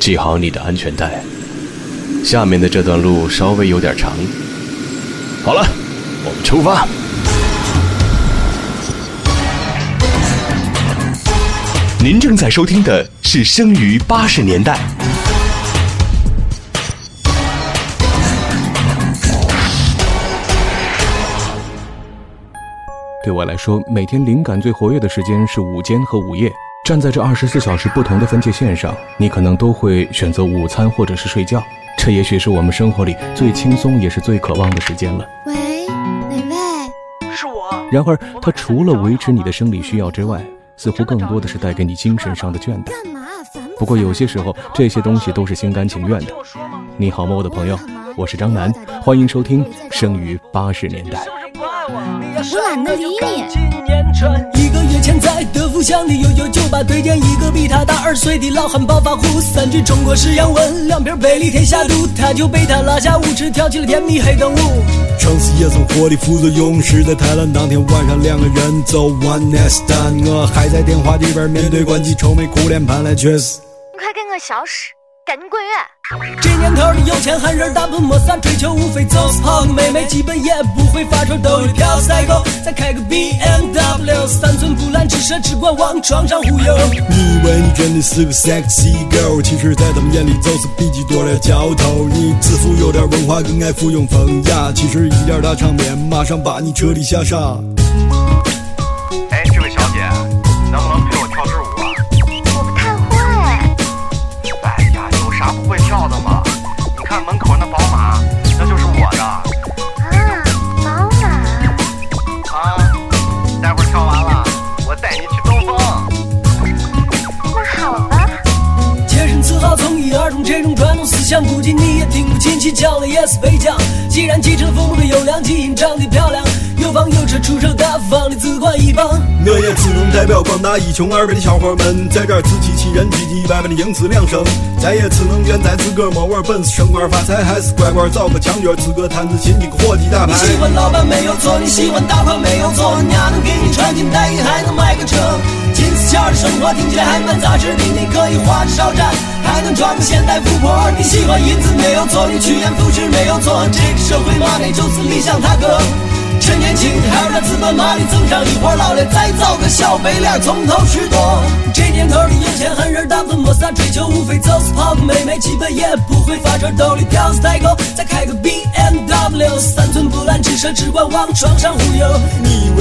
系好你的安全带。下面的这段路稍微有点长。好了，我们出发。您正在收听的是《生于八十年代》。对我来说，每天灵感最活跃的时间是午间和午夜。站在这二十四小时不同的分界线上，你可能都会选择午餐或者是睡觉。这也许是我们生活里最轻松也是最渴望的时间了。喂，哪位？是我。然而，它除了维持你的生理需要之外，似乎更多的是带给你精神上的倦怠。干嘛？烦不过有些时候，这些东西都是心甘情愿的。你好吗，我的朋友？我是张楠，欢迎收听《生于八十年代》。我懒得理你。一个月前在德福巷的悠悠酒吧，对见一个比他大二岁的老汉暴发户，三句中国式洋文，两瓶贝利天下肚，他就被他拉下舞池，跳起了甜蜜黑灯舞。城市夜生活的副作用实在泰兰当天晚上，两个人走 one night stand，我还在电话里边面对关机，愁眉苦脸盼来却是。你。快给我消失，赶紧滚远！这年头的有钱汉人大盆没啥追求，无非就是泡个妹妹，基本也不会发愁，兜里飘赛够，再开个 BMW，三寸不烂之舌，只管往床上忽悠。你以为你真的是个 sexy girl，其实，在他们眼里就是比鸡多的浇头。你自负有点文化，更爱附庸风雅，其实一点大场面，马上把你彻底吓傻。哎，这位小姐，种传统思想，估计你也听不进去，讲了也是白讲。既然继承父母的优良基因，长得漂亮，有房有车，出手大方的只管一帮。我也只能代表广大一穷二白的小伙们，在这儿自欺欺人、唧唧歪歪的应此两声。咱也只能怨咱自个儿没玩本事，升官发财，还是乖乖找个墙角，自个摊子亲戚伙计打牌。你喜欢老板没有错，你喜欢大款没有错，娘能给你穿金戴银，还能买个车。金丝桥的生活听起来还蛮扎实的，你可以花着少占，还能装个现代富婆。你喜欢银子没有错，你趋炎附势没有错，这个社会嘛，那就是理想他哥。趁年轻还有点资本马力增上，一会儿老了再找个小白脸从头拾掇。这年头的有钱狠人大部分没啥追求，无非就是泡个妹妹，基本也不会发愁，兜里票子代购，再开个 BMW，三寸不烂之舌，只管往床上忽悠。你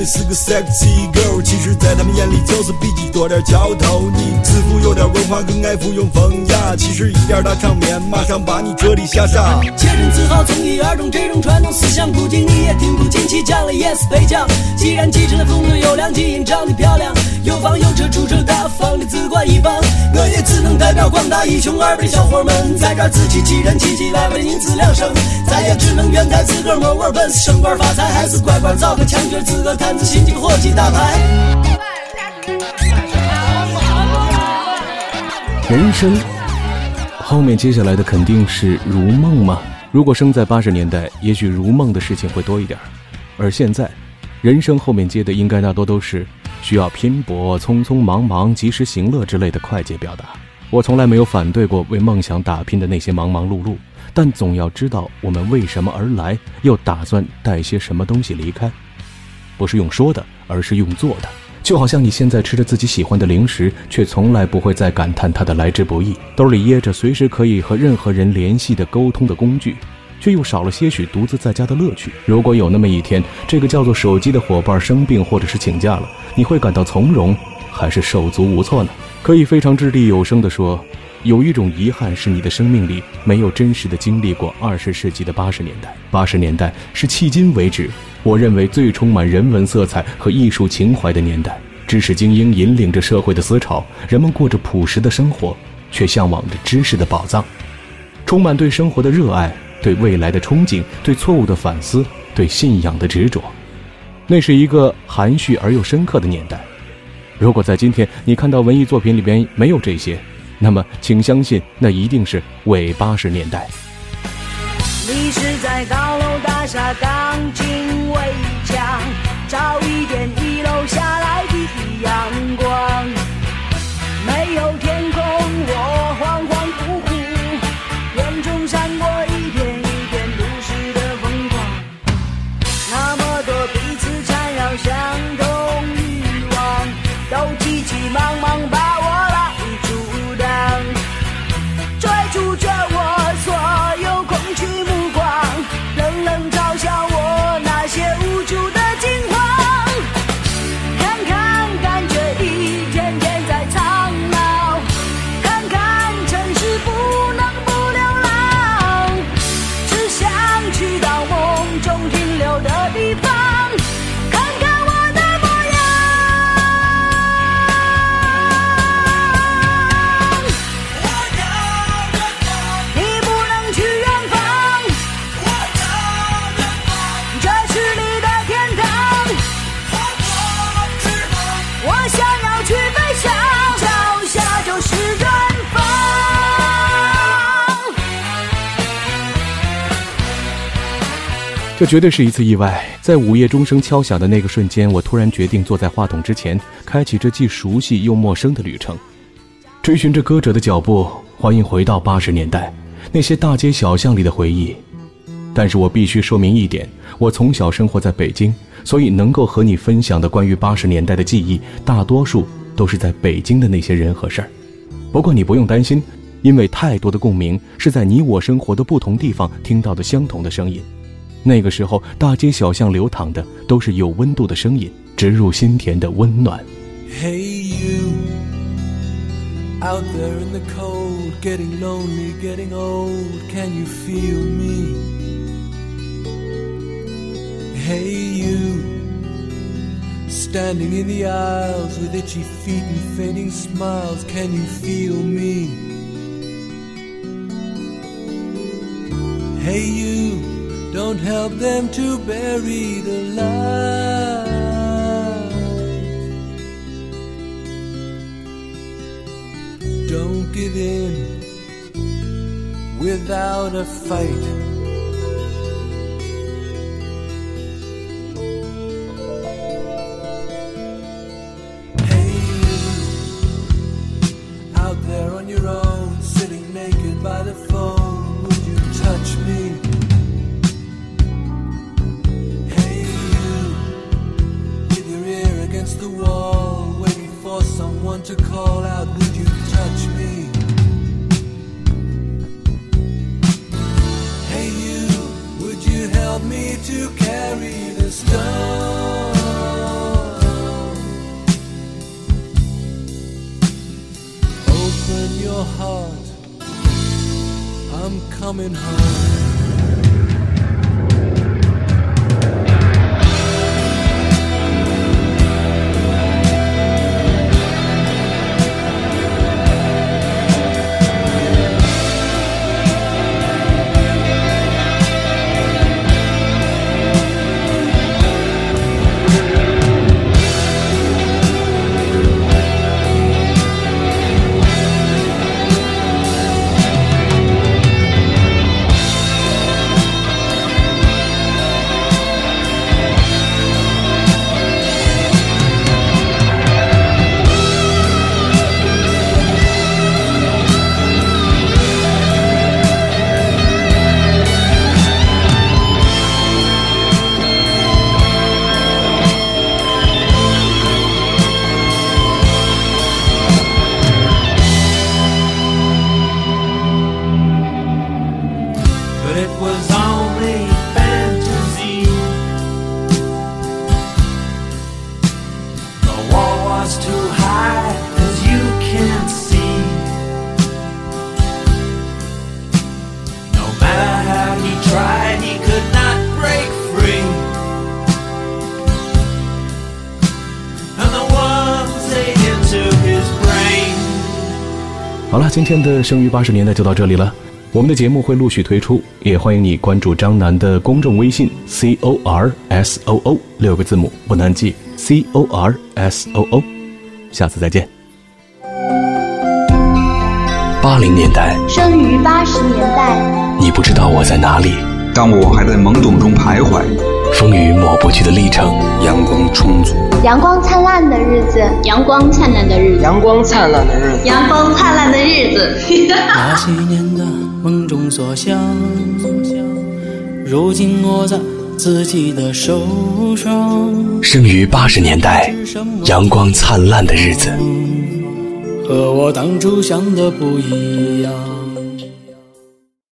你是个 sexy girl，其实，在他们眼里就是比鸡多点嚼头。你自负有点文化，更爱附庸风雅，其实一点大场面，马上把你彻底吓傻。洁身自好，从一而终，这种传统思想，估计你也听不进去，讲了也是白讲。既然继承了父母的优良基因，长得漂亮，有房有车，出手大方你自挂一方。我也只能代表广大一穷二白的小伙们，在这儿自欺欺人、唧唧歪歪的因此两声。咱也只能怨在自个儿没本事，升官发财，还是乖乖找个墙角，自个摊子亲戚伙计打牌。人生后面接下来的肯定是如梦吗？如果生在八十年代，也许如梦的事情会多一点儿。而现在，人生后面接的应该大多都是需要拼搏、匆匆忙忙、及时行乐之类的快捷表达。我从来没有反对过为梦想打拼的那些忙忙碌碌，但总要知道我们为什么而来，又打算带些什么东西离开。不是用说的，而是用做的。就好像你现在吃着自己喜欢的零食，却从来不会再感叹它的来之不易；兜里掖着随时可以和任何人联系的沟通的工具，却又少了些许独自在家的乐趣。如果有那么一天，这个叫做手机的伙伴生病或者是请假了，你会感到从容，还是手足无措呢？可以非常掷地有声地说，有一种遗憾是你的生命里没有真实的经历过二十世纪的八十年代。八十年代是迄今为止我认为最充满人文色彩和艺术情怀的年代。知识精英引领着社会的思潮，人们过着朴实的生活，却向往着知识的宝藏，充满对生活的热爱、对未来的憧憬、对错误的反思、对信仰的执着。那是一个含蓄而又深刻的年代。如果在今天你看到文艺作品里边没有这些，那么请相信，那一定是伪八十年代。你是在高楼大厦钢筋围墙，照一点一楼下来的阳光。这绝对是一次意外。在午夜钟声敲响的那个瞬间，我突然决定坐在话筒之前，开启这既熟悉又陌生的旅程，追寻着歌者的脚步。欢迎回到八十年代，那些大街小巷里的回忆。但是我必须说明一点：我从小生活在北京，所以能够和你分享的关于八十年代的记忆，大多数都是在北京的那些人和事儿。不过你不用担心，因为太多的共鸣是在你我生活的不同地方听到的相同的声音。那个时候，大街小巷流淌的都是有温度的声音，植入心田的温暖。Hey you, out there in the cold, getting lonely, getting old, can you feel me? Hey you, standing in the aisles with itchy feet and fading smiles, can you feel me? Hey you. Don't help them to bury the light. Don't give in without a fight. Coming home. 好了，今天的生于八十年代就到这里了。 我们的节目会陆续推出，也欢迎你关注张楠的公众微信 c o r s o o 六个字母不难记 c o r s o o。下次再见。八零年代，生于八十年代，你不知道我在哪里，当我还在懵懂中徘徊。风雨抹不去的历程，阳光充足，阳光灿烂的日子，阳光灿烂的日子，阳光灿烂的日子，阳光灿烂的日子。那些年的梦中所想，如今握在自己的手上。生于八十年代，阳光灿烂的日子，和我当初想的不一样。